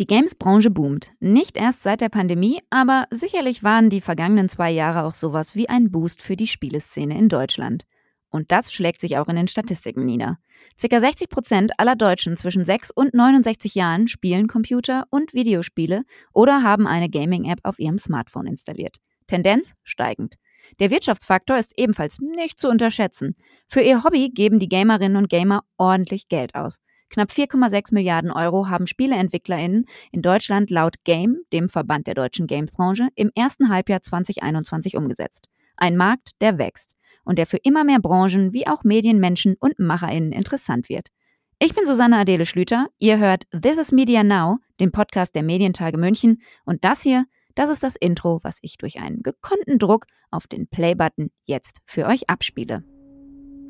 Die Games-Branche boomt. Nicht erst seit der Pandemie, aber sicherlich waren die vergangenen zwei Jahre auch sowas wie ein Boost für die Spieleszene in Deutschland. Und das schlägt sich auch in den Statistiken nieder. Circa 60 Prozent aller Deutschen zwischen 6 und 69 Jahren spielen Computer- und Videospiele oder haben eine Gaming-App auf ihrem Smartphone installiert. Tendenz steigend. Der Wirtschaftsfaktor ist ebenfalls nicht zu unterschätzen. Für ihr Hobby geben die Gamerinnen und Gamer ordentlich Geld aus. Knapp 4,6 Milliarden Euro haben SpieleentwicklerInnen in Deutschland laut Game, dem Verband der deutschen Gamesbranche, im ersten Halbjahr 2021 umgesetzt. Ein Markt, der wächst und der für immer mehr Branchen wie auch Medienmenschen und MacherInnen interessant wird. Ich bin Susanne Adele Schlüter. Ihr hört This is Media Now, den Podcast der Medientage München. Und das hier, das ist das Intro, was ich durch einen gekonnten Druck auf den Play-Button jetzt für euch abspiele.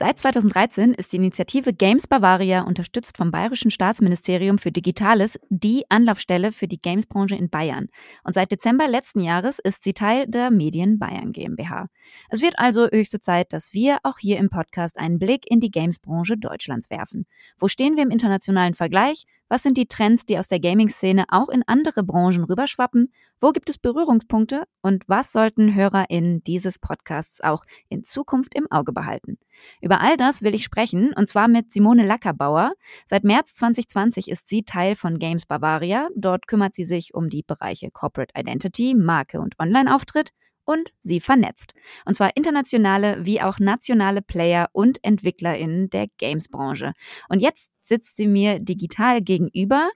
Seit 2013 ist die Initiative Games Bavaria, unterstützt vom Bayerischen Staatsministerium für Digitales, die Anlaufstelle für die Gamesbranche in Bayern. Und seit Dezember letzten Jahres ist sie Teil der Medien Bayern GmbH. Es wird also höchste Zeit, dass wir auch hier im Podcast einen Blick in die Gamesbranche Deutschlands werfen. Wo stehen wir im internationalen Vergleich? Was sind die Trends, die aus der Gaming-Szene auch in andere Branchen rüberschwappen? Wo gibt es Berührungspunkte? Und was sollten HörerInnen dieses Podcasts auch in Zukunft im Auge behalten? Über all das will ich sprechen, und zwar mit Simone Lackerbauer. Seit März 2020 ist sie Teil von Games Bavaria. Dort kümmert sie sich um die Bereiche Corporate Identity, Marke und Online-Auftritt und sie vernetzt. Und zwar internationale wie auch nationale Player und EntwicklerInnen der Games-Branche. Und jetzt sitzt sie mir digital gegenüber.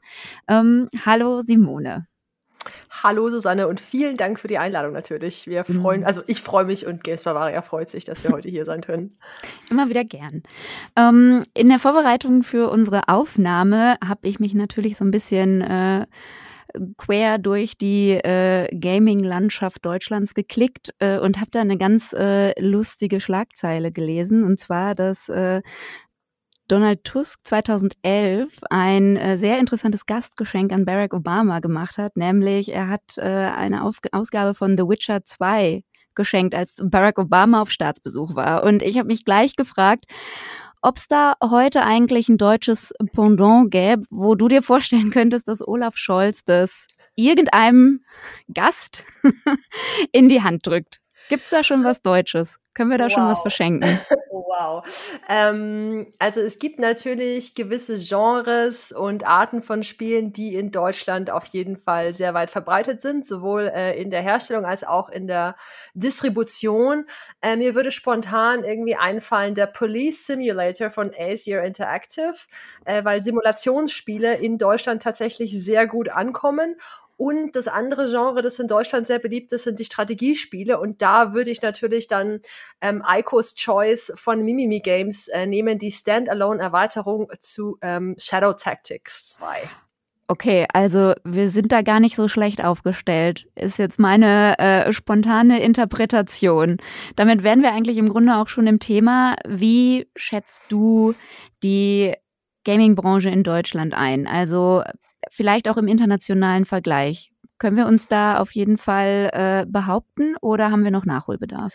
Ähm, hallo Simone. Hallo Susanne und vielen Dank für die Einladung natürlich. Wir mhm. freuen, also ich freue mich und Games Bavaria freut sich, dass wir heute hier sein können. Immer wieder gern. Ähm, in der Vorbereitung für unsere Aufnahme habe ich mich natürlich so ein bisschen äh, quer durch die äh, Gaming-Landschaft Deutschlands geklickt äh, und habe da eine ganz äh, lustige Schlagzeile gelesen. Und zwar, dass äh, Donald Tusk 2011 ein äh, sehr interessantes Gastgeschenk an Barack Obama gemacht hat, nämlich er hat äh, eine Auf Ausgabe von The Witcher 2 geschenkt, als Barack Obama auf Staatsbesuch war. Und ich habe mich gleich gefragt, ob es da heute eigentlich ein deutsches Pendant gäbe, wo du dir vorstellen könntest, dass Olaf Scholz das irgendeinem Gast in die Hand drückt. Gibt es da schon was Deutsches? Können wir da wow. schon was verschenken? wow. Ähm, also es gibt natürlich gewisse Genres und Arten von Spielen, die in Deutschland auf jeden Fall sehr weit verbreitet sind, sowohl äh, in der Herstellung als auch in der Distribution. Äh, mir würde spontan irgendwie einfallen der Police Simulator von Asia Interactive, äh, weil Simulationsspiele in Deutschland tatsächlich sehr gut ankommen und das andere Genre, das in Deutschland sehr beliebt ist, sind die Strategiespiele. Und da würde ich natürlich dann ähm, Ico's Choice von Mimimi Games äh, nehmen, die Standalone-Erweiterung zu ähm, Shadow Tactics 2. Okay, also wir sind da gar nicht so schlecht aufgestellt, ist jetzt meine äh, spontane Interpretation. Damit wären wir eigentlich im Grunde auch schon im Thema. Wie schätzt du die Gaming-Branche in Deutschland ein? Also vielleicht auch im internationalen Vergleich. Können wir uns da auf jeden Fall äh, behaupten oder haben wir noch Nachholbedarf?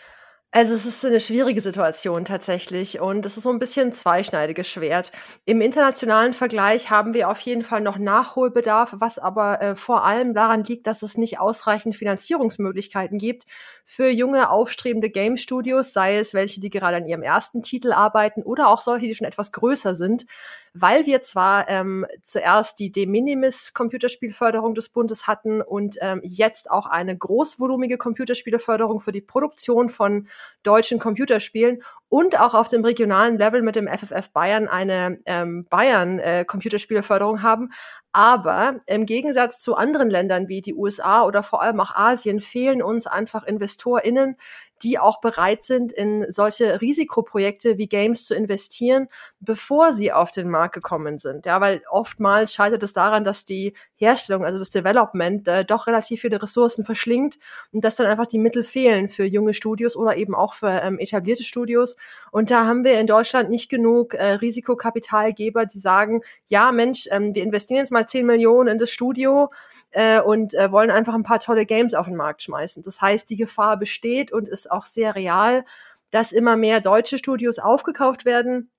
Also es ist eine schwierige Situation tatsächlich und es ist so ein bisschen zweischneidiges Schwert. Im internationalen Vergleich haben wir auf jeden Fall noch Nachholbedarf, was aber äh, vor allem daran liegt, dass es nicht ausreichend Finanzierungsmöglichkeiten gibt für junge, aufstrebende Game Studios, sei es welche, die gerade an ihrem ersten Titel arbeiten oder auch solche, die schon etwas größer sind, weil wir zwar ähm, zuerst die De Minimis Computerspielförderung des Bundes hatten und ähm, jetzt auch eine großvolumige Computerspieleförderung für die Produktion von deutschen Computerspielen und auch auf dem regionalen Level mit dem FFF Bayern eine ähm, Bayern äh, Computerspieleförderung haben. Aber im Gegensatz zu anderen Ländern wie die USA oder vor allem auch Asien fehlen uns einfach InvestorInnen, die auch bereit sind, in solche Risikoprojekte wie Games zu investieren, bevor sie auf den Markt gekommen sind. Ja, weil oftmals scheitert es daran, dass die Herstellung, also das Development, äh, doch relativ viele Ressourcen verschlingt und dass dann einfach die Mittel fehlen für junge Studios oder eben auch für ähm, etablierte Studios. Und da haben wir in Deutschland nicht genug äh, Risikokapitalgeber, die sagen, ja, Mensch, ähm, wir investieren jetzt mal 10 Millionen in das Studio äh, und äh, wollen einfach ein paar tolle Games auf den Markt schmeißen. Das heißt, die Gefahr besteht und ist auch sehr real, dass immer mehr deutsche Studios aufgekauft werden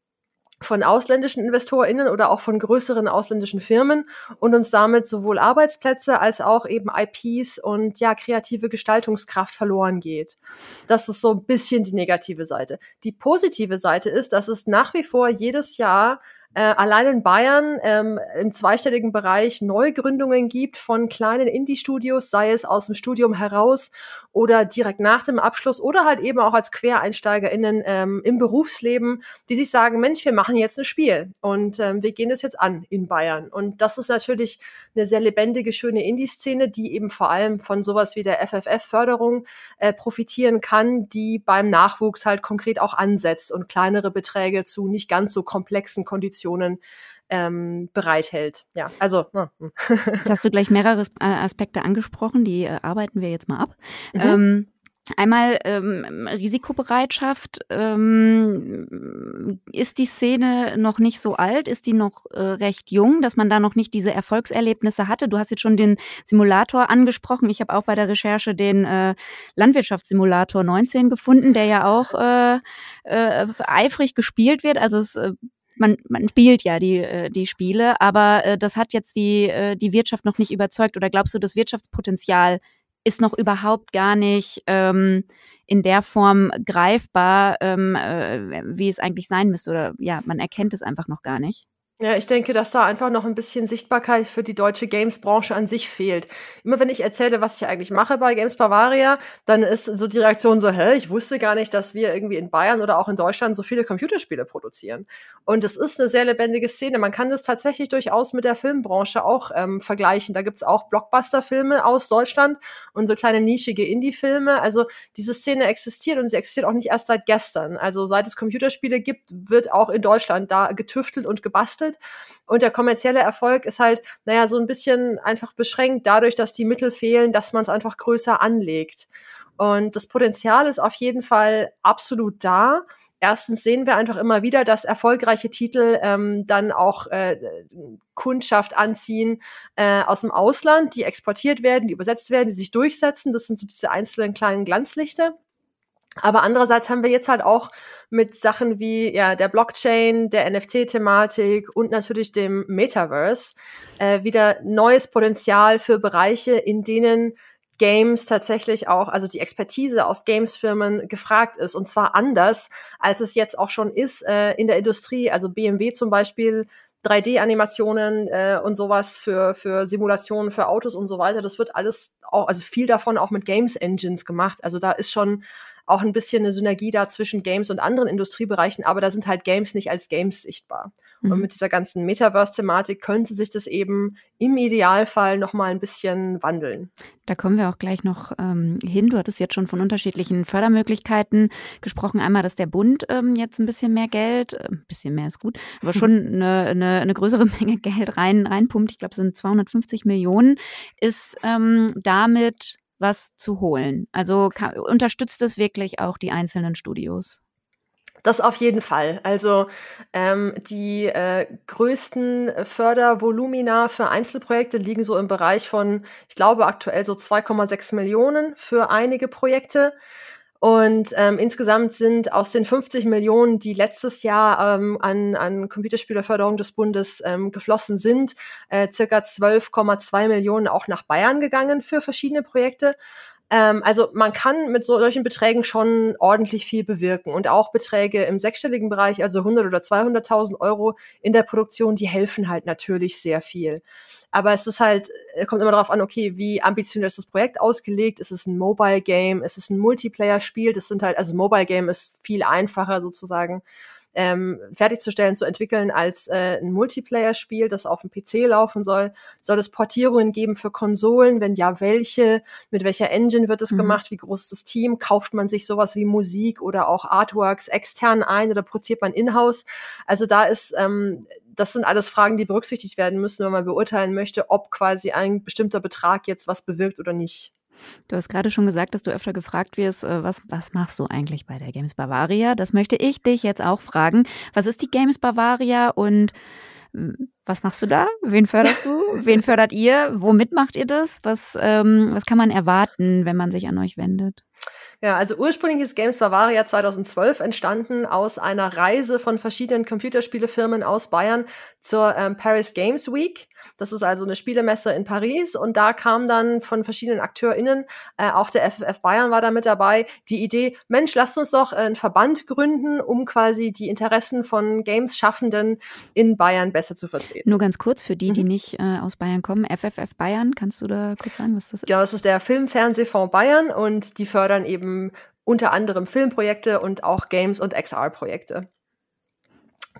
von ausländischen InvestorInnen oder auch von größeren ausländischen Firmen und uns damit sowohl Arbeitsplätze als auch eben IPs und ja, kreative Gestaltungskraft verloren geht. Das ist so ein bisschen die negative Seite. Die positive Seite ist, dass es nach wie vor jedes Jahr äh, allein in Bayern ähm, im zweistelligen Bereich Neugründungen gibt von kleinen Indie-Studios, sei es aus dem Studium heraus oder direkt nach dem Abschluss oder halt eben auch als QuereinsteigerInnen ähm, im Berufsleben, die sich sagen, Mensch, wir machen jetzt ein Spiel und ähm, wir gehen das jetzt an in Bayern. Und das ist natürlich eine sehr lebendige, schöne Indie-Szene, die eben vor allem von sowas wie der FFF-Förderung äh, profitieren kann, die beim Nachwuchs halt konkret auch ansetzt und kleinere Beträge zu nicht ganz so komplexen Konditionen Positionen ähm, bereithält. Ja, also. Hm. Jetzt hast du gleich mehrere äh, Aspekte angesprochen, die äh, arbeiten wir jetzt mal ab. Mhm. Ähm, Einmal ähm, Risikobereitschaft. Ähm, ist die Szene noch nicht so alt? Ist die noch äh, recht jung, dass man da noch nicht diese Erfolgserlebnisse hatte? Du hast jetzt schon den Simulator angesprochen. Ich habe auch bei der Recherche den äh, Landwirtschaftssimulator 19 gefunden, der ja auch äh, äh, eifrig gespielt wird. Also es äh, man, man spielt ja die, äh, die Spiele, aber äh, das hat jetzt die, äh, die Wirtschaft noch nicht überzeugt. Oder glaubst du, das Wirtschaftspotenzial ist noch überhaupt gar nicht ähm, in der Form greifbar, ähm, äh, wie es eigentlich sein müsste? Oder ja, man erkennt es einfach noch gar nicht. Ja, ich denke, dass da einfach noch ein bisschen Sichtbarkeit für die deutsche Games-Branche an sich fehlt. Immer wenn ich erzähle, was ich eigentlich mache bei Games Bavaria, dann ist so die Reaktion so, hä, ich wusste gar nicht, dass wir irgendwie in Bayern oder auch in Deutschland so viele Computerspiele produzieren. Und es ist eine sehr lebendige Szene. Man kann das tatsächlich durchaus mit der Filmbranche auch ähm, vergleichen. Da gibt's auch Blockbuster-Filme aus Deutschland und so kleine nischige Indie-Filme. Also diese Szene existiert und sie existiert auch nicht erst seit gestern. Also seit es Computerspiele gibt, wird auch in Deutschland da getüftelt und gebastelt entwickelt. Und der kommerzielle Erfolg ist halt, naja, so ein bisschen einfach beschränkt dadurch, dass die Mittel fehlen, dass man es einfach größer anlegt. Und das Potenzial ist auf jeden Fall absolut da. Erstens sehen wir einfach immer wieder, dass erfolgreiche Titel ähm, dann auch äh, Kundschaft anziehen äh, aus dem Ausland, die exportiert werden, die übersetzt werden, die sich durchsetzen. Das sind so diese einzelnen kleinen Glanzlichter. Aber andererseits haben wir jetzt halt auch mit Sachen wie ja der Blockchain, der NFT-Thematik und natürlich dem Metaverse äh, wieder neues Potenzial für Bereiche, in denen Games tatsächlich auch, also die Expertise aus Games-Firmen gefragt ist und zwar anders, als es jetzt auch schon ist äh, in der Industrie. Also BMW zum Beispiel 3D-Animationen äh, und sowas für, für Simulationen für Autos und so weiter. Das wird alles auch, also viel davon auch mit Games Engines gemacht. Also da ist schon auch ein bisschen eine Synergie da zwischen Games und anderen Industriebereichen, aber da sind halt Games nicht als Games sichtbar. Mhm. Und mit dieser ganzen Metaverse-Thematik könnte sich das eben im Idealfall noch mal ein bisschen wandeln. Da kommen wir auch gleich noch ähm, hin. Du hattest jetzt schon von unterschiedlichen Fördermöglichkeiten gesprochen. Einmal, dass der Bund ähm, jetzt ein bisschen mehr Geld, äh, ein bisschen mehr ist gut, aber schon eine, eine, eine größere Menge Geld rein, reinpumpt. Ich glaube, es sind 250 Millionen. Ist ähm, damit was zu holen? Also kann, unterstützt es wirklich auch die einzelnen Studios? Das auf jeden Fall. Also ähm, die äh, größten Fördervolumina für Einzelprojekte liegen so im Bereich von, ich glaube aktuell so 2,6 Millionen für einige Projekte. Und ähm, insgesamt sind aus den 50 Millionen, die letztes Jahr ähm, an, an Computerspielerförderung des Bundes ähm, geflossen sind, äh, circa 12,2 Millionen auch nach Bayern gegangen für verschiedene Projekte. Ähm, also man kann mit so, solchen Beträgen schon ordentlich viel bewirken und auch Beträge im sechsstelligen Bereich, also 100 oder 200.000 Euro in der Produktion, die helfen halt natürlich sehr viel. Aber es ist halt, äh, kommt immer darauf an, okay, wie ambitioniert ist das Projekt ausgelegt? Ist es ein Mobile Game? Ist es ein Multiplayer-Spiel? Das sind halt, also Mobile Game ist viel einfacher sozusagen ähm, fertigzustellen, zu entwickeln als äh, ein Multiplayer-Spiel, das auf dem PC laufen soll. Soll es Portierungen geben für Konsolen? Wenn ja, welche? Mit welcher Engine wird es mhm. gemacht? Wie groß ist das Team? Kauft man sich sowas wie Musik oder auch Artworks extern ein oder produziert man in-house? Also da ist ähm, das sind alles Fragen, die berücksichtigt werden müssen, wenn man beurteilen möchte, ob quasi ein bestimmter Betrag jetzt was bewirkt oder nicht. Du hast gerade schon gesagt, dass du öfter gefragt wirst, äh, was, was machst du eigentlich bei der Games Bavaria? Das möchte ich dich jetzt auch fragen. Was ist die Games Bavaria und hm, was machst du da? Wen förderst du? Wen fördert ihr? Womit macht ihr das? Was, ähm, was kann man erwarten, wenn man sich an euch wendet? Ja, also ursprünglich ist Games Bavaria 2012 entstanden aus einer Reise von verschiedenen Computerspielefirmen aus Bayern zur ähm, Paris Games Week. Das ist also eine Spielemesse in Paris und da kam dann von verschiedenen AkteurInnen, äh, auch der FFF Bayern war da mit dabei, die Idee, Mensch, lasst uns doch einen Verband gründen, um quasi die Interessen von Games-Schaffenden in Bayern besser zu vertreten. Nur ganz kurz für die, die mhm. nicht äh, aus Bayern kommen, FFF Bayern, kannst du da kurz sagen, was das ist? Genau, das ist der Film-Fernsehfonds Bayern und die fördern eben unter anderem Filmprojekte und auch Games- und XR-Projekte.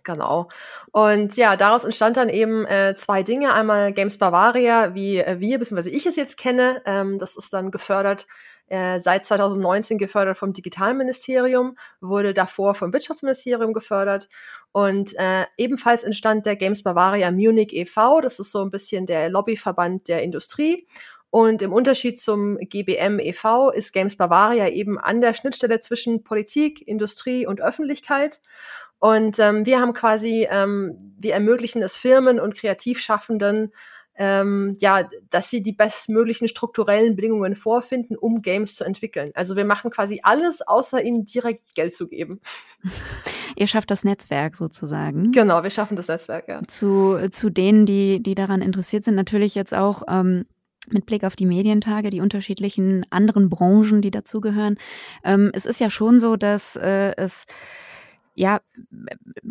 Genau. Und ja, daraus entstand dann eben äh, zwei Dinge. Einmal Games Bavaria, wie äh, wir, beziehungsweise ich es jetzt kenne. Ähm, das ist dann gefördert, äh, seit 2019 gefördert vom Digitalministerium, wurde davor vom Wirtschaftsministerium gefördert. Und äh, ebenfalls entstand der Games Bavaria Munich e.V., das ist so ein bisschen der Lobbyverband der Industrie. Und im Unterschied zum GBM e.V. ist Games Bavaria eben an der Schnittstelle zwischen Politik, Industrie und Öffentlichkeit. Und ähm, wir haben quasi, ähm, wir ermöglichen es Firmen und Kreativschaffenden, ähm, ja, dass sie die bestmöglichen strukturellen Bedingungen vorfinden, um Games zu entwickeln. Also wir machen quasi alles, außer ihnen direkt Geld zu geben. Ihr schafft das Netzwerk sozusagen. Genau, wir schaffen das Netzwerk, ja. Zu, zu denen, die, die daran interessiert sind, natürlich jetzt auch ähm, mit Blick auf die Medientage, die unterschiedlichen anderen Branchen, die dazugehören. Ähm, es ist ja schon so, dass äh, es ja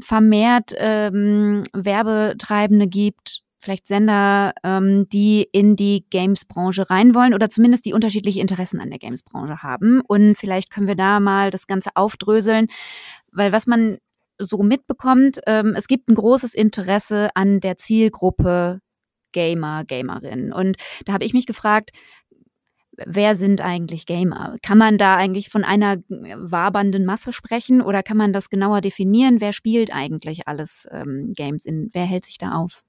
vermehrt ähm, Werbetreibende gibt, vielleicht Sender, ähm, die in die Games-Branche rein wollen oder zumindest die unterschiedliche Interessen an der Games-Branche haben. Und vielleicht können wir da mal das Ganze aufdröseln, weil was man so mitbekommt, ähm, es gibt ein großes Interesse an der Zielgruppe Gamer, Gamerinnen. Und da habe ich mich gefragt, wer sind eigentlich Gamer? Kann man da eigentlich von einer wabernden Masse sprechen oder kann man das genauer definieren? Wer spielt eigentlich alles ähm, Games? In, wer hält sich da auf?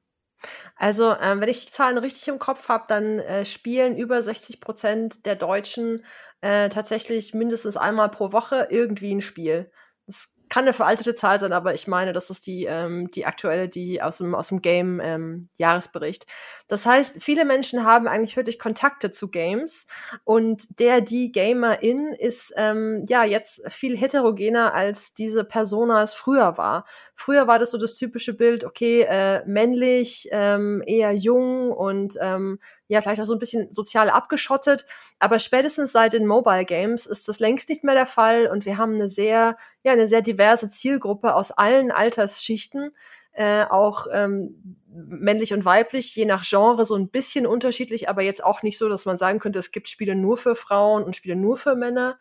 Also, ähm, wenn ich die Zahlen richtig im Kopf habe, dann äh, spielen über 60 Prozent der Deutschen äh, tatsächlich mindestens einmal pro Woche irgendwie ein Spiel. Das kann eine veraltete Zahl sein, aber ich meine, das ist die, ähm, die aktuelle, die aus dem, aus dem Game-Jahresbericht. Ähm, das heißt, viele Menschen haben eigentlich wirklich Kontakte zu Games und der, die Gamerin ist ähm, ja jetzt viel heterogener, als diese Persona es früher war. Früher war das so das typische Bild, okay, äh, männlich, ähm, eher jung und ähm, ja, vielleicht auch so ein bisschen sozial abgeschottet. Aber spätestens seit den Mobile Games ist das längst nicht mehr der Fall und wir haben eine sehr, ja, eine sehr diverse Zielgruppe aus allen Altersschichten, äh, auch ähm, männlich und weiblich, je nach Genre so ein bisschen unterschiedlich, aber jetzt auch nicht so, dass man sagen könnte, es gibt Spiele nur für Frauen und Spiele nur für Männer.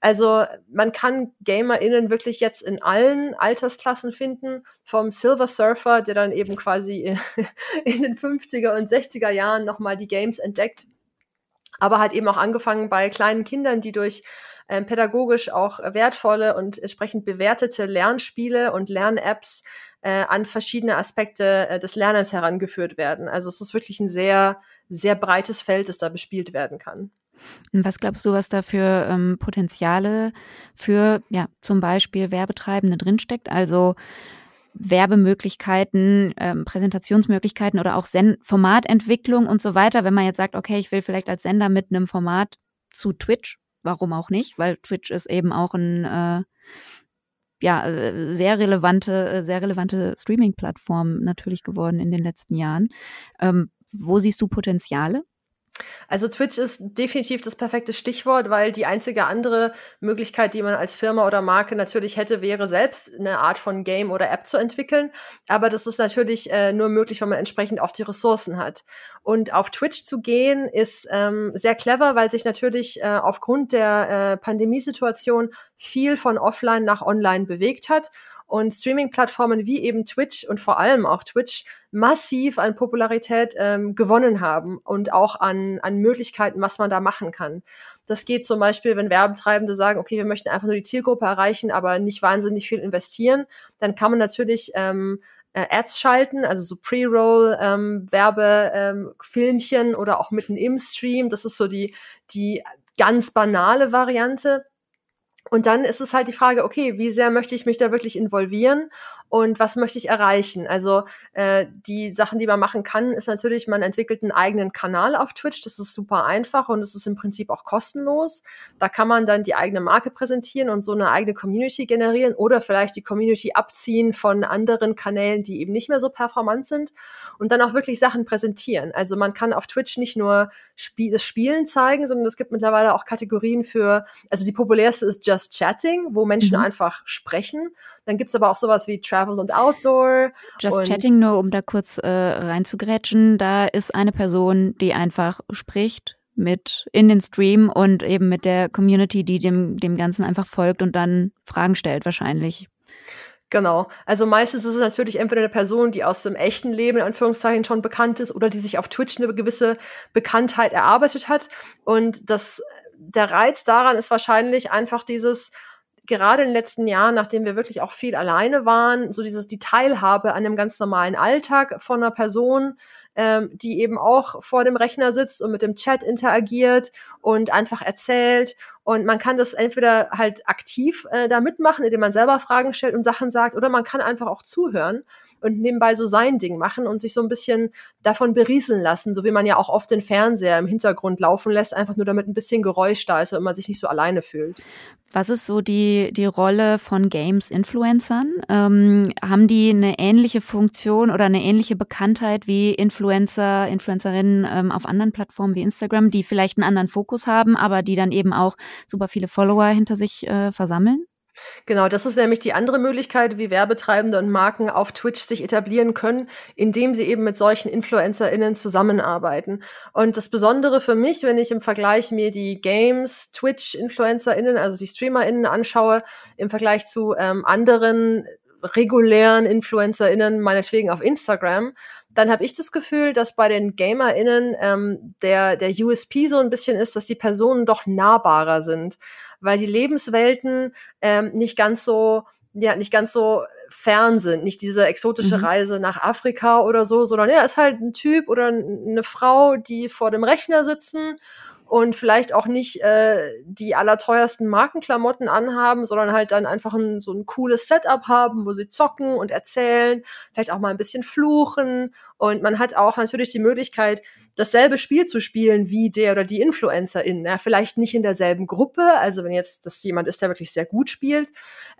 Also man kann GamerInnen wirklich jetzt in allen Altersklassen finden, vom Silver Surfer, der dann eben quasi in den 50er und 60er Jahren nochmal die Games entdeckt, aber halt eben auch angefangen bei kleinen Kindern, die durch ähm, pädagogisch auch wertvolle und entsprechend bewertete Lernspiele und Lern-Apps äh, an verschiedene Aspekte äh, des Lernens herangeführt werden. Also es ist wirklich ein sehr, sehr breites Feld, das da bespielt werden kann. Was glaubst du, was da für ähm, Potenziale für ja, zum Beispiel Werbetreibende drinsteckt? Also Werbemöglichkeiten, ähm, Präsentationsmöglichkeiten oder auch Sen Formatentwicklung und so weiter. Wenn man jetzt sagt, okay, ich will vielleicht als Sender mit einem Format zu Twitch, warum auch nicht? Weil Twitch ist eben auch ein äh, ja, äh, sehr relevante, äh, sehr relevante Streaming-Plattform natürlich geworden in den letzten Jahren. Ähm, wo siehst du Potenziale? Also Twitch ist definitiv das perfekte Stichwort, weil die einzige andere Möglichkeit, die man als Firma oder Marke natürlich hätte, wäre selbst eine Art von Game oder App zu entwickeln. Aber das ist natürlich äh, nur möglich, wenn man entsprechend auch die Ressourcen hat. Und auf Twitch zu gehen ist ähm, sehr clever, weil sich natürlich äh, aufgrund der äh, Pandemiesituation viel von offline nach online bewegt hat und Streaming-Plattformen wie eben Twitch und vor allem auch Twitch massiv an Popularität ähm, gewonnen haben und auch an, an Möglichkeiten, was man da machen kann. Das geht zum Beispiel, wenn Werbetreibende sagen, okay, wir möchten einfach nur die Zielgruppe erreichen, aber nicht wahnsinnig viel investieren, dann kann man natürlich ähm, äh, Ads schalten, also so Pre-Roll ähm, Werbefilmchen ähm, oder auch mitten im Stream. Das ist so die die ganz banale Variante. Und dann ist es halt die Frage, okay, wie sehr möchte ich mich da wirklich involvieren und was möchte ich erreichen? Also äh, die Sachen, die man machen kann, ist natürlich, man entwickelt einen eigenen Kanal auf Twitch. Das ist super einfach und es ist im Prinzip auch kostenlos. Da kann man dann die eigene Marke präsentieren und so eine eigene Community generieren oder vielleicht die Community abziehen von anderen Kanälen, die eben nicht mehr so performant sind und dann auch wirklich Sachen präsentieren. Also man kann auf Twitch nicht nur Spiel das Spielen zeigen, sondern es gibt mittlerweile auch Kategorien für, also die populärste ist Just Chatting, wo Menschen mhm. einfach sprechen. Dann gibt's aber auch sowas wie Tra Travel und Outdoor. Just Chatting, nur um da kurz äh, reinzugrätschen, da ist eine Person, die einfach spricht mit in den Stream und eben mit der Community, die dem, dem Ganzen einfach folgt und dann Fragen stellt wahrscheinlich. Genau. Also meistens ist es natürlich entweder eine Person, die aus dem echten Leben in Anführungszeichen schon bekannt ist oder die sich auf Twitch eine gewisse Bekanntheit erarbeitet hat. Und das, der Reiz daran ist wahrscheinlich einfach dieses, gerade in den letzten Jahren, nachdem wir wirklich auch viel alleine waren, so dieses die Teilhabe an einem ganz normalen Alltag von einer Person, ähm, die eben auch vor dem Rechner sitzt und mit dem Chat interagiert und einfach erzählt. Und man kann das entweder halt aktiv äh, da mitmachen, indem man selber Fragen stellt und Sachen sagt, oder man kann einfach auch zuhören und nebenbei so sein Ding machen und sich so ein bisschen davon berieseln lassen, so wie man ja auch oft den Fernseher im Hintergrund laufen lässt, einfach nur damit ein bisschen Geräusch da ist und man sich nicht so alleine fühlt. Was ist so die, die Rolle von Games-Influencern? Ähm, haben die eine ähnliche Funktion oder eine ähnliche Bekanntheit wie Influencer, Influencerinnen ähm, auf anderen Plattformen wie Instagram, die vielleicht einen anderen Fokus haben, aber die dann eben auch super viele Follower hinter sich äh, versammeln? Genau, das ist nämlich die andere Möglichkeit, wie Werbetreibende und Marken auf Twitch sich etablieren können, indem sie eben mit solchen InfluencerInnen zusammenarbeiten. Und das Besondere für mich, wenn ich im Vergleich mir die Games, Twitch-InfluencerInnen, also die StreamerInnen anschaue, im Vergleich zu ähm, anderen regulären InfluencerInnen, meinetwegen auf Instagram, dann habe ich das Gefühl, dass bei den GamerInnen ähm, der, der USP so ein bisschen ist, dass die Personen doch nahbarer sind weil die Lebenswelten ähm, nicht ganz so, ja, nicht ganz so fern sind, nicht diese exotische mhm. Reise nach Afrika oder so, sondern ja, ist halt ein Typ oder eine Frau, die vor dem Rechner sitzen und vielleicht auch nicht äh, die allerteuersten Markenklamotten anhaben, sondern halt dann einfach ein, so ein cooles Setup haben, wo sie zocken und erzählen, vielleicht auch mal ein bisschen fluchen. Und man hat auch natürlich die Möglichkeit, dasselbe Spiel zu spielen wie der oder die Influencerin. Ja, vielleicht nicht in derselben Gruppe, also wenn jetzt das jemand ist, der wirklich sehr gut spielt,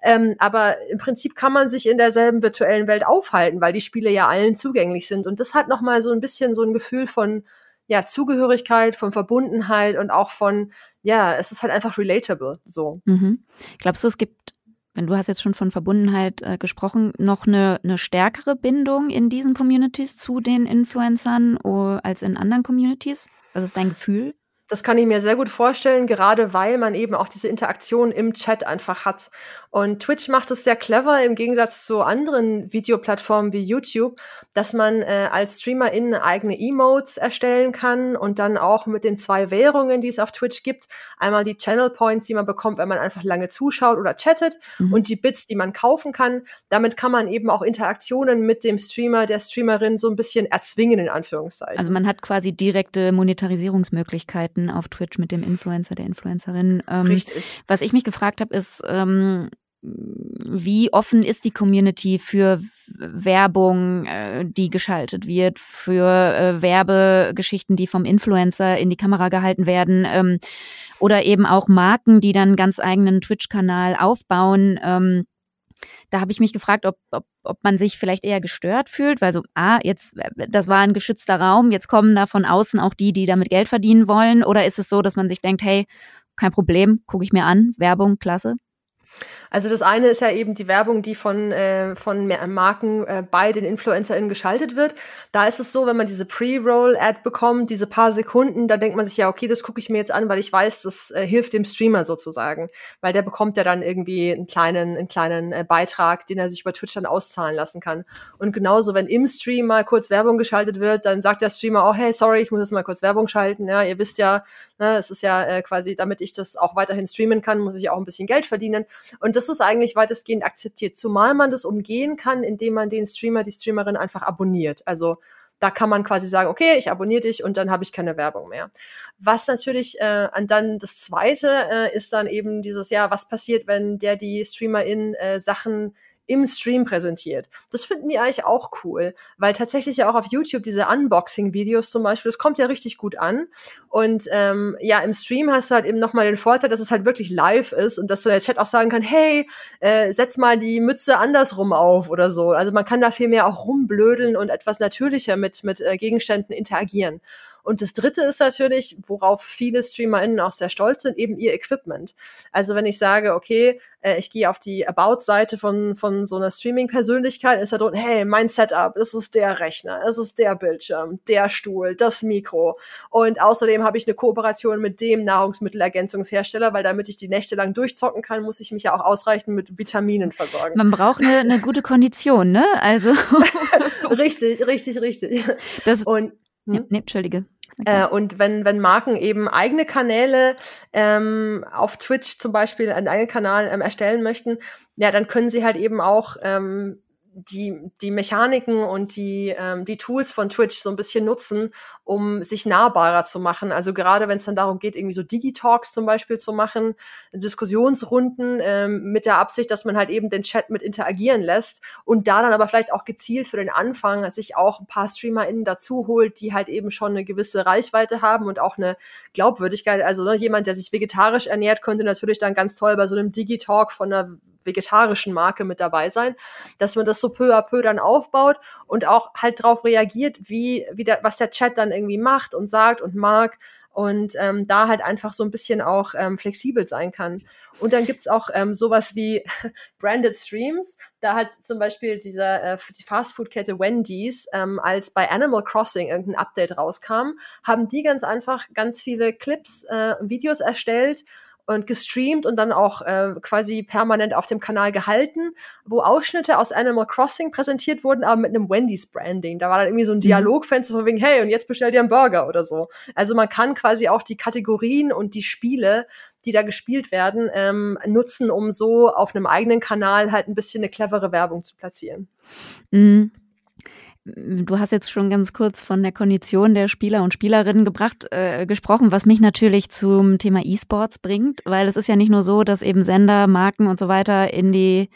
ähm, aber im Prinzip kann man sich in derselben virtuellen Welt aufhalten, weil die Spiele ja allen zugänglich sind. Und das hat noch mal so ein bisschen so ein Gefühl von ja, Zugehörigkeit, von Verbundenheit und auch von, ja, es ist halt einfach relatable, so. Mhm. Glaubst du, es gibt, wenn du hast jetzt schon von Verbundenheit äh, gesprochen, noch eine, eine stärkere Bindung in diesen Communities zu den Influencern oh, als in anderen Communities? Was ist dein Gefühl? Das kann ich mir sehr gut vorstellen, gerade weil man eben auch diese Interaktion im Chat einfach hat. Und Twitch macht es sehr clever im Gegensatz zu anderen Videoplattformen wie YouTube, dass man äh, als Streamerin eigene Emotes erstellen kann und dann auch mit den zwei Währungen, die es auf Twitch gibt, einmal die Channel Points, die man bekommt, wenn man einfach lange zuschaut oder chattet mhm. und die Bits, die man kaufen kann. Damit kann man eben auch Interaktionen mit dem Streamer, der Streamerin so ein bisschen erzwingen in Anführungszeichen. Also man hat quasi direkte Monetarisierungsmöglichkeiten Chatten auf Twitch mit dem Influencer, der Influencerin. Ähm, Richtig. Was ich mich gefragt habe, ist, ähm, wie offen ist die Community für Werbung, äh, die geschaltet wird, für äh, Werbegeschichten, die vom Influencer in die Kamera gehalten werden, ähm, oder eben auch Marken, die dann ganz eigenen Twitch-Kanal aufbauen. Ähm, da habe ich mich gefragt, ob, ob, ob man sich vielleicht eher gestört fühlt, weil so, ah, jetzt, das war ein geschützter Raum, jetzt kommen da von außen auch die, die damit Geld verdienen wollen. Oder ist es so, dass man sich denkt, hey, kein Problem, gucke ich mir an, Werbung, klasse? Also das eine ist ja eben die Werbung, die von, äh, von Marken äh, bei den InfluencerInnen geschaltet wird. Da ist es so, wenn man diese Pre-Roll-Ad bekommt, diese paar Sekunden, da denkt man sich ja, okay, das gucke ich mir jetzt an, weil ich weiß, das äh, hilft dem Streamer sozusagen. Weil der bekommt ja dann irgendwie einen kleinen, einen kleinen äh, Beitrag, den er sich über Twitch dann auszahlen lassen kann. Und genauso, wenn im Stream mal kurz Werbung geschaltet wird, dann sagt der Streamer, oh hey, sorry, ich muss jetzt mal kurz Werbung schalten. Ja, ihr wisst ja, ne, es ist ja äh, quasi, damit ich das auch weiterhin streamen kann, muss ich auch ein bisschen Geld verdienen. Und das ist eigentlich weitestgehend akzeptiert, zumal man das umgehen kann, indem man den Streamer, die Streamerin einfach abonniert. Also da kann man quasi sagen, okay, ich abonniere dich und dann habe ich keine Werbung mehr. Was natürlich äh, und dann das Zweite äh, ist dann eben dieses, ja, was passiert, wenn der die Streamerin äh, Sachen im Stream präsentiert. Das finden die eigentlich auch cool, weil tatsächlich ja auch auf YouTube diese Unboxing-Videos zum Beispiel, das kommt ja richtig gut an. Und ähm, ja, im Stream hast du halt eben nochmal den Vorteil, dass es halt wirklich live ist und dass du der Chat auch sagen kann, hey, äh, setz mal die Mütze andersrum auf oder so. Also man kann da viel mehr auch rumblödeln und etwas natürlicher mit, mit äh, Gegenständen interagieren. Und das Dritte ist natürlich, worauf viele StreamerInnen auch sehr stolz sind, eben ihr Equipment. Also wenn ich sage, okay, äh, ich gehe auf die About-Seite von, von so einer Streaming-Persönlichkeit, ist da drin, hey, mein Setup, es ist der Rechner, es ist der Bildschirm, der Stuhl, das Mikro. Und außerdem habe ich eine Kooperation mit dem Nahrungsmittelergänzungshersteller, weil damit ich die Nächte lang durchzocken kann, muss ich mich ja auch ausreichend mit Vitaminen versorgen. Man braucht eine, eine gute Kondition, ne? Also. richtig, richtig, richtig. Das, und ja, nee, Entschuldige. Okay. Äh, und wenn, wenn Marken eben eigene Kanäle ähm, auf Twitch zum Beispiel, einen eigenen Kanal ähm, erstellen möchten, ja, dann können sie halt eben auch ähm, die, die Mechaniken und die, ähm, die Tools von Twitch so ein bisschen nutzen, um sich nahbarer zu machen. Also gerade wenn es dann darum geht, irgendwie so Digitalks zum Beispiel zu machen, Diskussionsrunden ähm, mit der Absicht, dass man halt eben den Chat mit interagieren lässt und da dann aber vielleicht auch gezielt für den Anfang sich auch ein paar StreamerInnen dazu holt, die halt eben schon eine gewisse Reichweite haben und auch eine Glaubwürdigkeit. Also ne, jemand, der sich vegetarisch ernährt, könnte natürlich dann ganz toll bei so einem Digitalk von einer vegetarischen Marke mit dabei sein, dass man das so peu à peu dann aufbaut und auch halt darauf reagiert, wie, wie der, was der Chat dann irgendwie macht und sagt und mag und ähm, da halt einfach so ein bisschen auch ähm, flexibel sein kann. Und dann gibt's auch ähm, sowas wie Branded Streams. Da hat zum Beispiel dieser äh, die Fastfood-Kette Wendy's, ähm, als bei Animal Crossing irgendein Update rauskam, haben die ganz einfach ganz viele Clips, äh, Videos erstellt und gestreamt und dann auch äh, quasi permanent auf dem Kanal gehalten, wo Ausschnitte aus Animal Crossing präsentiert wurden, aber mit einem Wendy's Branding. Da war dann irgendwie so ein mhm. Dialogfenster von wegen, hey, und jetzt bestellt ihr einen Burger oder so. Also man kann quasi auch die Kategorien und die Spiele, die da gespielt werden, ähm, nutzen, um so auf einem eigenen Kanal halt ein bisschen eine clevere Werbung zu platzieren. Mhm. Du hast jetzt schon ganz kurz von der Kondition der Spieler und Spielerinnen gebracht, äh, gesprochen, was mich natürlich zum Thema E-Sports bringt, weil es ist ja nicht nur so, dass eben Sender, Marken und so weiter in die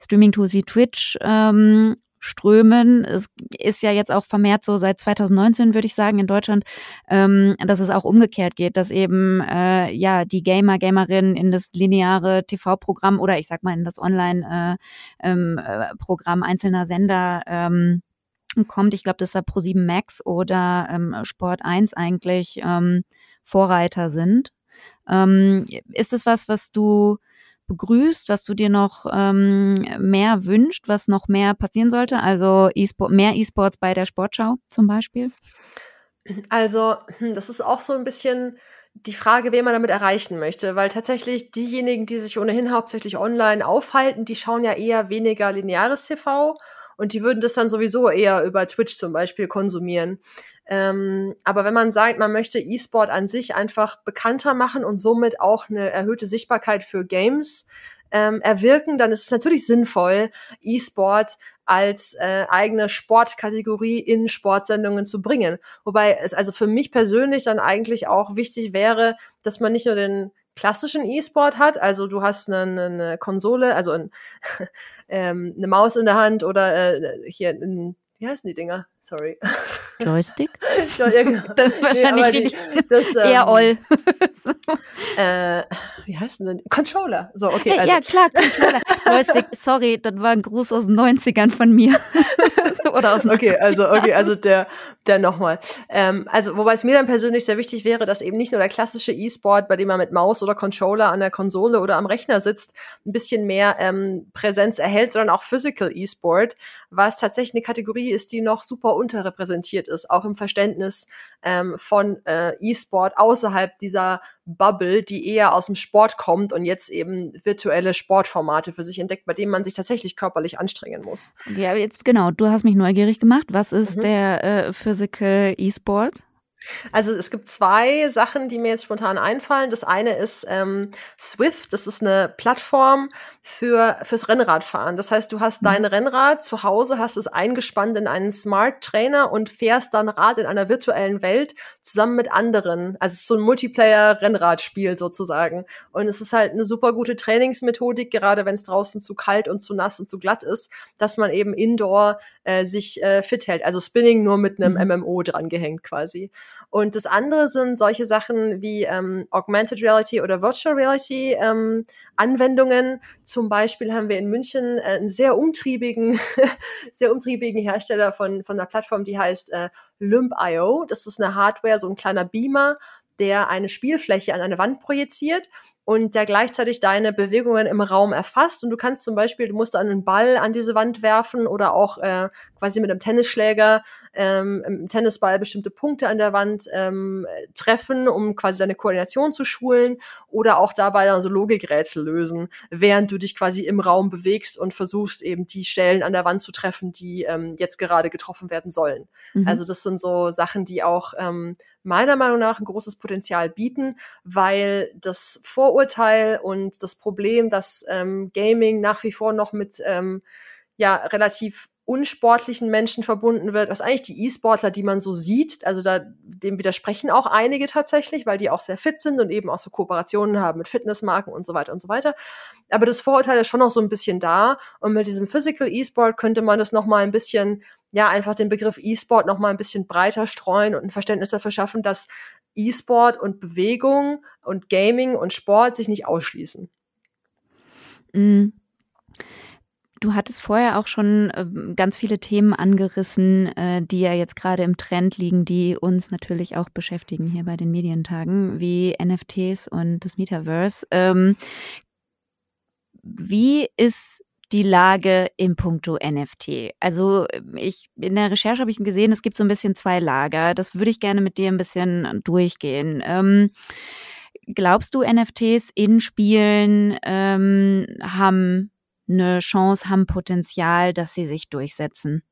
Streaming-Tools wie Twitch ähm, strömen. Es ist ja jetzt auch vermehrt so seit 2019, würde ich sagen, in Deutschland, ähm, dass es auch umgekehrt geht, dass eben äh, ja die Gamer, Gamerinnen in das lineare TV-Programm oder ich sag mal in das Online-Programm äh, ähm, äh, einzelner Sender ähm, kommt. Ich glaube, dass da Pro7 Max oder ähm, Sport 1 eigentlich ähm, Vorreiter sind. Ähm, ist es was, was du begrüßt, was du dir noch ähm, mehr wünscht, was noch mehr passieren sollte? Also e mehr E-Sports bei der Sportschau zum Beispiel? Also, hm, das ist auch so ein bisschen die Frage, wen man damit erreichen möchte, weil tatsächlich diejenigen, die sich ohnehin hauptsächlich online aufhalten, die schauen ja eher weniger lineares TV und die würden das dann sowieso eher über Twitch zum Beispiel konsumieren. Ähm, aber wenn man sagt, man möchte E-Sport an sich einfach bekannter machen und somit auch eine erhöhte Sichtbarkeit für Games ähm, erwirken, dann ist es natürlich sinnvoll, E-Sport als äh, eigene Sportkategorie in Sportsendungen zu bringen. Wobei es also für mich persönlich dann eigentlich auch wichtig wäre, dass man nicht nur den klassischen E-Sport hat, also du hast eine, eine Konsole, also ein, ähm, eine Maus in der Hand oder äh, hier ein, wie heißen die Dinger? Sorry. Joystick? ja, genau. Das ist wahrscheinlich nee, richtig. Das, ähm, eher all. äh, wie heißt denn? Controller. So, okay. Also. Ja, klar, Controller. Joystick, sorry, das war ein Gruß aus den 90ern von mir. Oder aus okay, also okay, also der, der nochmal. Ähm, also wobei es mir dann persönlich sehr wichtig wäre, dass eben nicht nur der klassische E-Sport, bei dem man mit Maus oder Controller an der Konsole oder am Rechner sitzt, ein bisschen mehr ähm, Präsenz erhält, sondern auch Physical E-Sport, was tatsächlich eine Kategorie ist, die noch super unterrepräsentiert ist, auch im Verständnis ähm, von äh, E-Sport außerhalb dieser Bubble, die eher aus dem Sport kommt und jetzt eben virtuelle Sportformate für sich entdeckt, bei denen man sich tatsächlich körperlich anstrengen muss. Ja, jetzt genau, du hast mich neugierig gemacht. Was ist mhm. der äh, Physical E-Sport? Also es gibt zwei Sachen, die mir jetzt spontan einfallen. Das eine ist ähm, Swift. Das ist eine Plattform für fürs Rennradfahren. Das heißt, du hast mhm. dein Rennrad zu Hause, hast es eingespannt in einen Smart Trainer und fährst dann Rad in einer virtuellen Welt zusammen mit anderen. Also es ist so ein Multiplayer-Rennradspiel sozusagen. Und es ist halt eine super gute Trainingsmethodik, gerade wenn es draußen zu kalt und zu nass und zu glatt ist, dass man eben indoor äh, sich äh, fit hält. Also Spinning nur mit einem. MMO dran gehängt quasi. Und das andere sind solche Sachen wie ähm, Augmented Reality oder Virtual Reality ähm, Anwendungen. Zum Beispiel haben wir in München äh, einen sehr umtriebigen, sehr umtriebigen Hersteller von, von einer Plattform, die heißt äh, Lymp.io. Das ist eine Hardware, so ein kleiner Beamer, der eine Spielfläche an eine Wand projiziert und der gleichzeitig deine Bewegungen im Raum erfasst. Und du kannst zum Beispiel, du musst einen Ball an diese Wand werfen oder auch äh, quasi mit einem Tennisschläger ähm, im Tennisball bestimmte Punkte an der Wand ähm, treffen, um quasi deine Koordination zu schulen oder auch dabei dann so Logikrätsel lösen, während du dich quasi im Raum bewegst und versuchst eben die Stellen an der Wand zu treffen, die ähm, jetzt gerade getroffen werden sollen. Mhm. Also das sind so Sachen, die auch ähm, meiner Meinung nach ein großes Potenzial bieten, weil das Vorurteil und das Problem, dass ähm, Gaming nach wie vor noch mit ähm, ja relativ unsportlichen Menschen verbunden wird, was eigentlich die E-Sportler, die man so sieht, also da, dem widersprechen auch einige tatsächlich, weil die auch sehr fit sind und eben auch so Kooperationen haben mit Fitnessmarken und so weiter und so weiter. Aber das Vorurteil ist schon noch so ein bisschen da und mit diesem Physical E-Sport könnte man das noch mal ein bisschen ja, einfach den Begriff E-Sport noch mal ein bisschen breiter streuen und ein Verständnis dafür schaffen, dass E-Sport und Bewegung und Gaming und Sport sich nicht ausschließen. Mhm. Du hattest vorher auch schon äh, ganz viele Themen angerissen, äh, die ja jetzt gerade im Trend liegen, die uns natürlich auch beschäftigen hier bei den Medientagen, wie NFTs und das Metaverse. Ähm, wie ist die Lage im Punkto NFT? Also ich in der Recherche habe ich gesehen, es gibt so ein bisschen zwei Lager. Das würde ich gerne mit dir ein bisschen durchgehen. Ähm, glaubst du, NFTs in Spielen ähm, haben eine Chance, haben Potenzial, dass sie sich durchsetzen?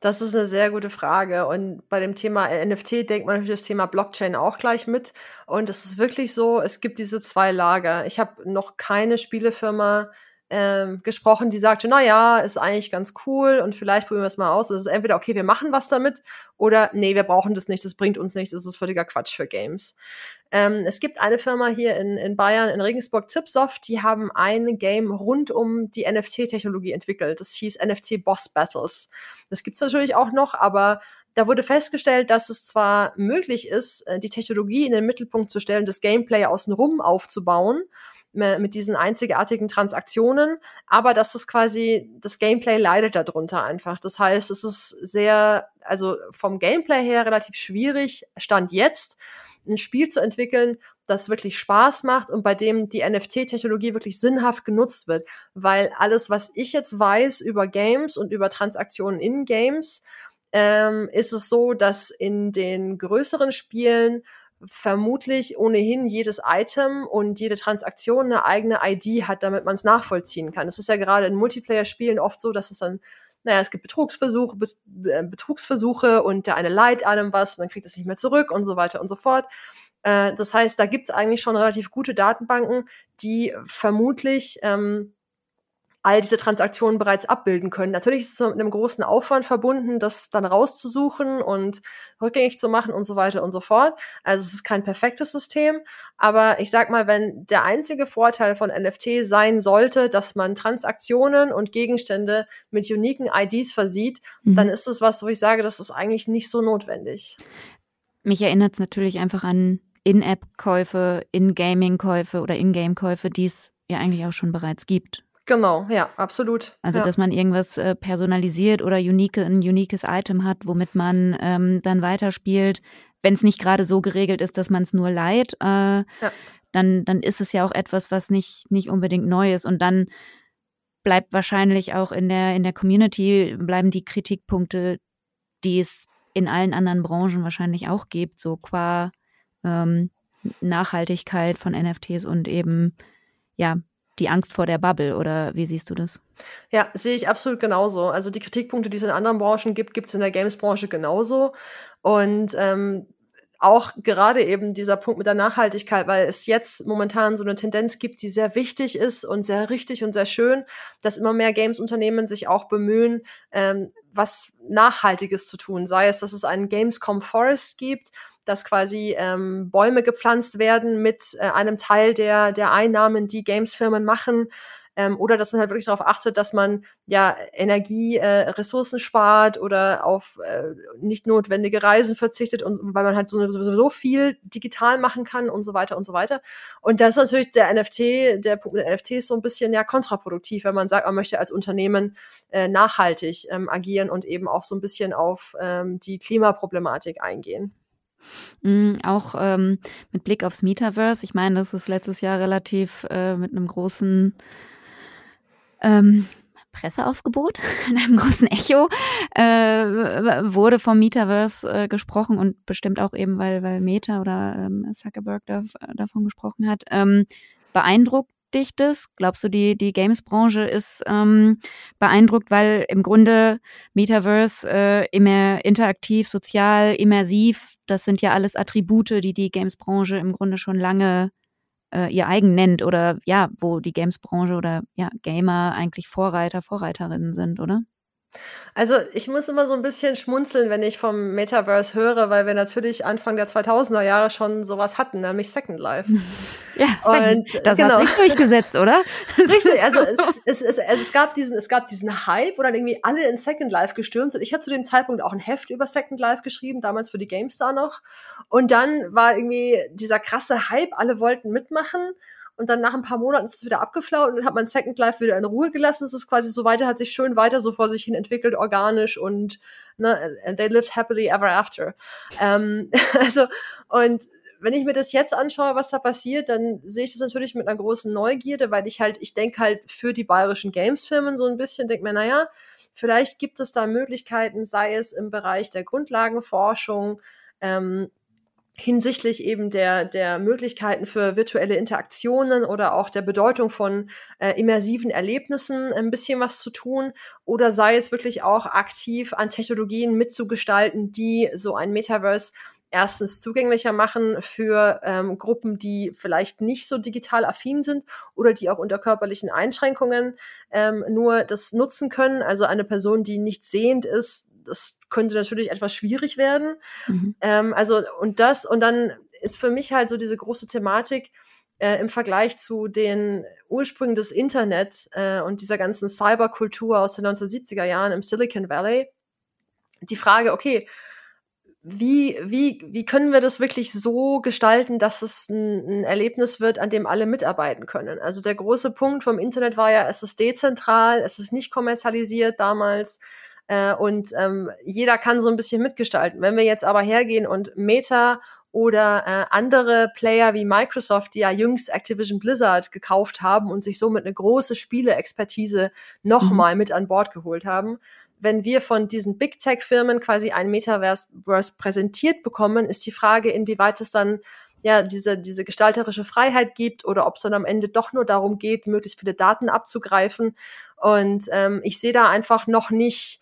Das ist eine sehr gute Frage. Und bei dem Thema NFT denkt man natürlich das Thema Blockchain auch gleich mit. Und es ist wirklich so, es gibt diese zwei Lager. Ich habe noch keine Spielefirma ähm, gesprochen, die sagte, na ja, ist eigentlich ganz cool und vielleicht probieren wir es mal aus. Und es ist entweder, okay, wir machen was damit oder nee, wir brauchen das nicht, das bringt uns nichts, das ist völliger Quatsch für Games. Ähm, es gibt eine Firma hier in, in Bayern, in Regensburg, Zipsoft, die haben ein Game rund um die NFT-Technologie entwickelt. Das hieß NFT Boss Battles. Das gibt's natürlich auch noch, aber da wurde festgestellt, dass es zwar möglich ist, äh, die Technologie in den Mittelpunkt zu stellen, das Gameplay außenrum aufzubauen, mit diesen einzigartigen Transaktionen, aber das ist quasi, das Gameplay leidet darunter einfach. Das heißt, es ist sehr, also vom Gameplay her relativ schwierig, Stand jetzt, ein Spiel zu entwickeln, das wirklich Spaß macht und bei dem die NFT-Technologie wirklich sinnhaft genutzt wird. Weil alles, was ich jetzt weiß über Games und über Transaktionen in Games, ähm, ist es so, dass in den größeren Spielen vermutlich ohnehin jedes Item und jede Transaktion eine eigene ID hat, damit man es nachvollziehen kann. Es ist ja gerade in Multiplayer-Spielen oft so, dass es dann, naja, es gibt Betrugsversuche, äh, Betrugsversuche und der eine leiht einem was und dann kriegt es nicht mehr zurück und so weiter und so fort. Äh, das heißt, da gibt es eigentlich schon relativ gute Datenbanken, die vermutlich ähm, all diese Transaktionen bereits abbilden können. Natürlich ist es mit einem großen Aufwand verbunden, das dann rauszusuchen und rückgängig zu machen und so weiter und so fort. Also es ist kein perfektes System, aber ich sag mal, wenn der einzige Vorteil von NFT sein sollte, dass man Transaktionen und Gegenstände mit uniken IDs versieht, mhm. dann ist es was, wo ich sage, das ist eigentlich nicht so notwendig. Mich erinnert es natürlich einfach an In-App-Käufe, In-Gaming-Käufe oder In-Game-Käufe, die es ja eigentlich auch schon bereits gibt. Genau, ja, absolut. Also, ja. dass man irgendwas äh, personalisiert oder unique, ein uniques Item hat, womit man ähm, dann weiterspielt. Wenn es nicht gerade so geregelt ist, dass man es nur leiht, äh, ja. dann, dann ist es ja auch etwas, was nicht, nicht unbedingt neu ist. Und dann bleibt wahrscheinlich auch in der, in der Community, bleiben die Kritikpunkte, die es in allen anderen Branchen wahrscheinlich auch gibt, so qua ähm, Nachhaltigkeit von NFTs und eben, ja, die Angst vor der Bubble oder wie siehst du das? Ja, sehe ich absolut genauso. Also die Kritikpunkte, die es in anderen Branchen gibt, gibt es in der Games-Branche genauso. Und ähm, auch gerade eben dieser Punkt mit der Nachhaltigkeit, weil es jetzt momentan so eine Tendenz gibt, die sehr wichtig ist und sehr richtig und sehr schön, dass immer mehr Games-Unternehmen sich auch bemühen, ähm, was Nachhaltiges zu tun. Sei es, dass es einen Gamescom Forest gibt, dass quasi ähm, Bäume gepflanzt werden mit äh, einem Teil der, der Einnahmen, die Gamesfirmen machen. Ähm, oder dass man halt wirklich darauf achtet, dass man ja Energie, äh, Ressourcen spart oder auf äh, nicht notwendige Reisen verzichtet und weil man halt so, so viel digital machen kann und so weiter und so weiter. Und das ist natürlich der NFT, der Punkt mit NFT ist so ein bisschen ja kontraproduktiv, wenn man sagt, man möchte als Unternehmen äh, nachhaltig ähm, agieren und eben auch so ein bisschen auf ähm, die Klimaproblematik eingehen. Mm, auch ähm, mit Blick aufs Metaverse. Ich meine, das ist letztes Jahr relativ äh, mit einem großen ähm, Presseaufgebot, in einem großen Echo, äh, wurde vom Metaverse äh, gesprochen und bestimmt auch eben, weil, weil Meta oder ähm, Zuckerberg da, davon gesprochen hat. Ähm, beeindruckt dich? Glaubst du, die, die Games-Branche ist ähm, beeindruckt, weil im Grunde Metaverse äh, immer interaktiv, sozial, immersiv, das sind ja alles Attribute, die die Games-Branche im Grunde schon lange äh, ihr eigen nennt oder ja, wo die Games-Branche oder ja, Gamer eigentlich Vorreiter, Vorreiterinnen sind, oder? Also, ich muss immer so ein bisschen schmunzeln, wenn ich vom Metaverse höre, weil wir natürlich Anfang der 2000er Jahre schon sowas hatten, nämlich Second Life. Ja, und das genau. hat sich durchgesetzt, oder? Richtig, also es, es, also es gab diesen es gab diesen Hype, wo dann irgendwie alle in Second Life gestürmt sind. Ich habe zu dem Zeitpunkt auch ein Heft über Second Life geschrieben, damals für die GameStar noch. Und dann war irgendwie dieser krasse Hype, alle wollten mitmachen und dann nach ein paar Monaten ist es wieder abgeflaut und dann hat man Second Life wieder in Ruhe gelassen. Es ist quasi so weiter, hat sich schön weiter so vor sich hin entwickelt, organisch und ne, and they lived happily ever after. Ähm, also, und wenn ich mir das jetzt anschaue, was da passiert, dann sehe ich das natürlich mit einer großen Neugierde, weil ich halt, ich denke halt für die bayerischen Games-Firmen so ein bisschen, denke mir, naja, vielleicht gibt es da Möglichkeiten, sei es im Bereich der Grundlagenforschung, ähm, hinsichtlich eben der, der Möglichkeiten für virtuelle Interaktionen oder auch der Bedeutung von äh, immersiven Erlebnissen ein bisschen was zu tun oder sei es wirklich auch aktiv an Technologien mitzugestalten, die so ein Metaverse erstens zugänglicher machen für ähm, Gruppen, die vielleicht nicht so digital affin sind oder die auch unter körperlichen Einschränkungen ähm, nur das nutzen können. Also eine Person, die nicht sehend ist, das könnte natürlich etwas schwierig werden. Mhm. Ähm, also, und das, und dann ist für mich halt so diese große Thematik, äh, im Vergleich zu den Ursprüngen des Internet äh, und dieser ganzen Cyberkultur aus den 1970er Jahren im Silicon Valley, die Frage, okay, wie, wie, wie können wir das wirklich so gestalten, dass es ein, ein, Erlebnis wird, an dem alle mitarbeiten können? Also der große Punkt vom Internet war ja, es ist dezentral, es ist nicht kommerzialisiert damals. Äh, und ähm, jeder kann so ein bisschen mitgestalten. Wenn wir jetzt aber hergehen und Meta oder äh, andere Player wie Microsoft, die ja jüngst Activision Blizzard gekauft haben und sich somit eine große Spieleexpertise nochmal mhm. mit an Bord geholt haben. Wenn wir von diesen Big Tech-Firmen quasi ein Metaverse präsentiert bekommen, ist die Frage, inwieweit es dann ja diese, diese gestalterische Freiheit gibt oder ob es dann am Ende doch nur darum geht, möglichst viele Daten abzugreifen. Und ähm, ich sehe da einfach noch nicht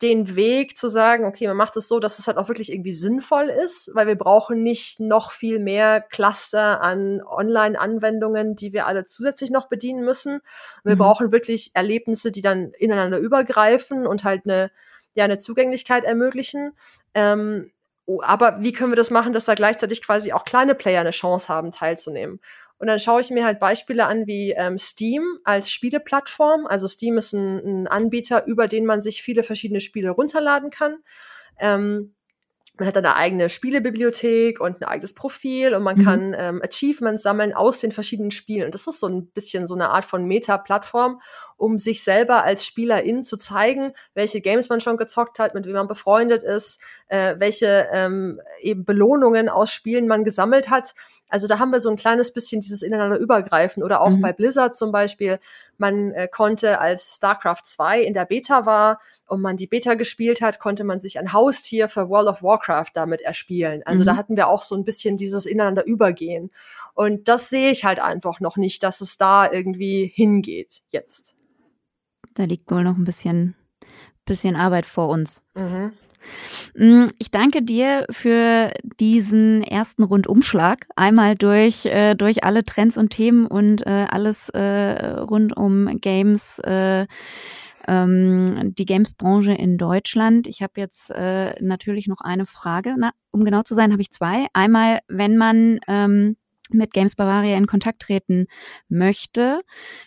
den Weg zu sagen, okay, man macht es so, dass es halt auch wirklich irgendwie sinnvoll ist, weil wir brauchen nicht noch viel mehr Cluster an Online-Anwendungen, die wir alle zusätzlich noch bedienen müssen. Wir mhm. brauchen wirklich Erlebnisse, die dann ineinander übergreifen und halt eine, ja, eine Zugänglichkeit ermöglichen. Ähm, aber wie können wir das machen, dass da gleichzeitig quasi auch kleine Player eine Chance haben, teilzunehmen? Und dann schaue ich mir halt Beispiele an wie ähm, Steam als Spieleplattform. Also Steam ist ein, ein, Anbieter, über den man sich viele verschiedene Spiele runterladen kann. Ähm, man hat eine eigene Spielebibliothek und ein eigenes Profil und man mhm. kann ähm, Achievements sammeln aus den verschiedenen Spielen. Und das ist so ein bisschen so eine Art von Meta-Plattform, um sich selber als Spielerin zu zeigen, welche Games man schon gezockt hat, mit wem man befreundet ist, äh, welche ähm, eben Belohnungen aus Spielen man gesammelt hat. Also da haben wir so ein kleines bisschen dieses ineinander übergreifen oder auch mhm. bei Blizzard zum Beispiel. Man äh, konnte, als StarCraft 2 in der Beta war und man die Beta gespielt hat, konnte man sich ein Haustier für World of Warcraft damit erspielen. Also mhm. da hatten wir auch so ein bisschen dieses ineinander übergehen. Und das sehe ich halt einfach noch nicht, dass es da irgendwie hingeht jetzt. Da liegt wohl noch ein bisschen, bisschen Arbeit vor uns. Mhm. Mm, ich danke dir für diesen ersten Rundumschlag. Einmal durch, äh, durch alle Trends und Themen und äh, alles äh, rund um Games, äh, ähm, die Games-Branche in Deutschland. Ich habe jetzt äh, natürlich noch eine Frage. Na, um genau zu sein, habe ich zwei. Einmal, wenn man ähm, mit Games Bavaria in Kontakt treten möchte,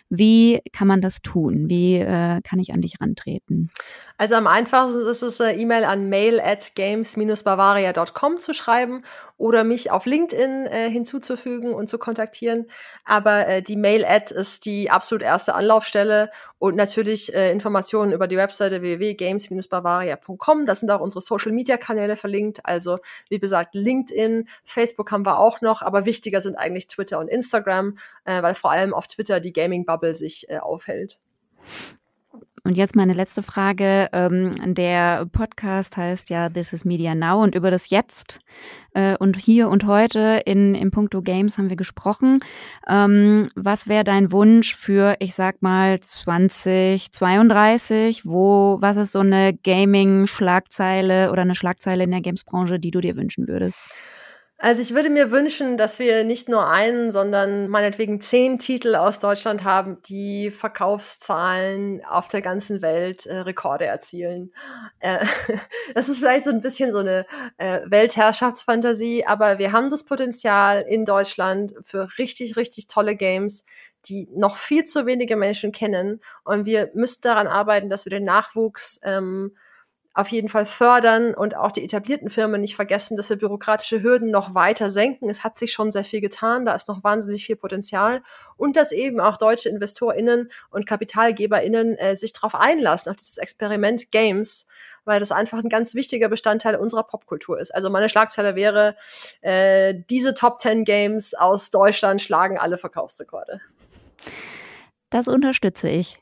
wie kann man das tun? Wie äh, kann ich an dich rantreten? Also am einfachsten ist es, eine E-Mail an mail at games-bavaria.com zu schreiben oder mich auf LinkedIn äh, hinzuzufügen und zu kontaktieren. Aber äh, die Mail-Ad ist die absolut erste Anlaufstelle und natürlich äh, Informationen über die Webseite www.games-bavaria.com. Da sind auch unsere Social-Media-Kanäle verlinkt. Also wie gesagt, LinkedIn, Facebook haben wir auch noch, aber wichtiger sind eigentlich Twitter und Instagram, äh, weil vor allem auf Twitter die Gaming-Bubble sich äh, aufhält. Und jetzt meine letzte Frage. Ähm, der Podcast heißt ja This is Media Now und über das Jetzt äh, und hier und heute in, in puncto Games haben wir gesprochen. Ähm, was wäre dein Wunsch für, ich sag mal, 2032? Wo, was ist so eine Gaming-Schlagzeile oder eine Schlagzeile in der Games-Branche, die du dir wünschen würdest? Also ich würde mir wünschen, dass wir nicht nur einen, sondern meinetwegen zehn Titel aus Deutschland haben, die Verkaufszahlen auf der ganzen Welt äh, Rekorde erzielen. Äh, das ist vielleicht so ein bisschen so eine äh, Weltherrschaftsfantasie, aber wir haben das Potenzial in Deutschland für richtig, richtig tolle Games, die noch viel zu wenige Menschen kennen. Und wir müssen daran arbeiten, dass wir den Nachwuchs ähm, auf jeden Fall fördern und auch die etablierten Firmen nicht vergessen, dass wir bürokratische Hürden noch weiter senken. Es hat sich schon sehr viel getan, da ist noch wahnsinnig viel Potenzial und dass eben auch deutsche InvestorInnen und KapitalgeberInnen äh, sich darauf einlassen, auf dieses Experiment Games, weil das einfach ein ganz wichtiger Bestandteil unserer Popkultur ist. Also meine Schlagzeile wäre, äh, diese Top 10 Games aus Deutschland schlagen alle Verkaufsrekorde. Das unterstütze ich.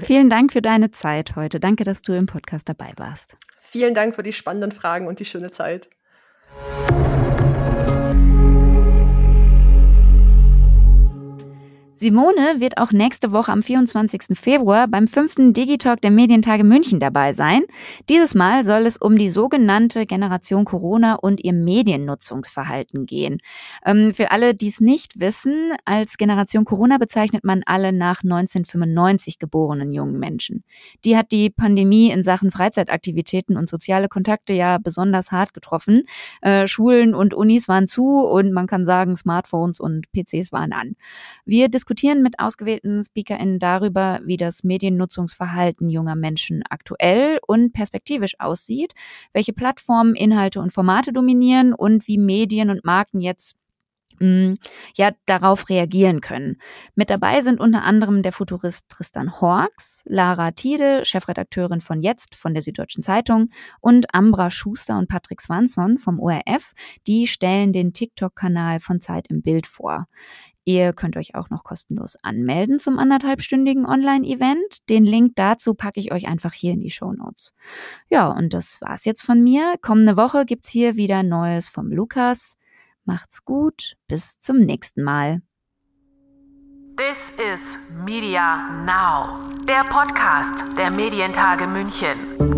Vielen Dank für deine Zeit heute. Danke, dass du im Podcast dabei warst. Vielen Dank für die spannenden Fragen und die schöne Zeit. Simone wird auch nächste Woche am 24. Februar beim fünften Digitalk der Medientage München dabei sein. Dieses Mal soll es um die sogenannte Generation Corona und ihr Mediennutzungsverhalten gehen. Ähm, für alle, die es nicht wissen, als Generation Corona bezeichnet man alle nach 1995 geborenen jungen Menschen. Die hat die Pandemie in Sachen Freizeitaktivitäten und soziale Kontakte ja besonders hart getroffen. Äh, Schulen und Unis waren zu und man kann sagen, Smartphones und PCs waren an. Wir mit ausgewählten SpeakerInnen darüber, wie das Mediennutzungsverhalten junger Menschen aktuell und perspektivisch aussieht, welche Plattformen, Inhalte und Formate dominieren und wie Medien und Marken jetzt mm, ja, darauf reagieren können. Mit dabei sind unter anderem der Futurist Tristan Horks, Lara Tiede, Chefredakteurin von Jetzt von der Süddeutschen Zeitung und Ambra Schuster und Patrick Swanson vom ORF. Die stellen den TikTok-Kanal von Zeit im Bild vor. Ihr könnt euch auch noch kostenlos anmelden zum anderthalbstündigen Online-Event. Den Link dazu packe ich euch einfach hier in die Show Notes. Ja, und das war's jetzt von mir. Kommende Woche gibt's hier wieder Neues vom Lukas. Macht's gut, bis zum nächsten Mal. This is Media Now, der Podcast der Medientage München.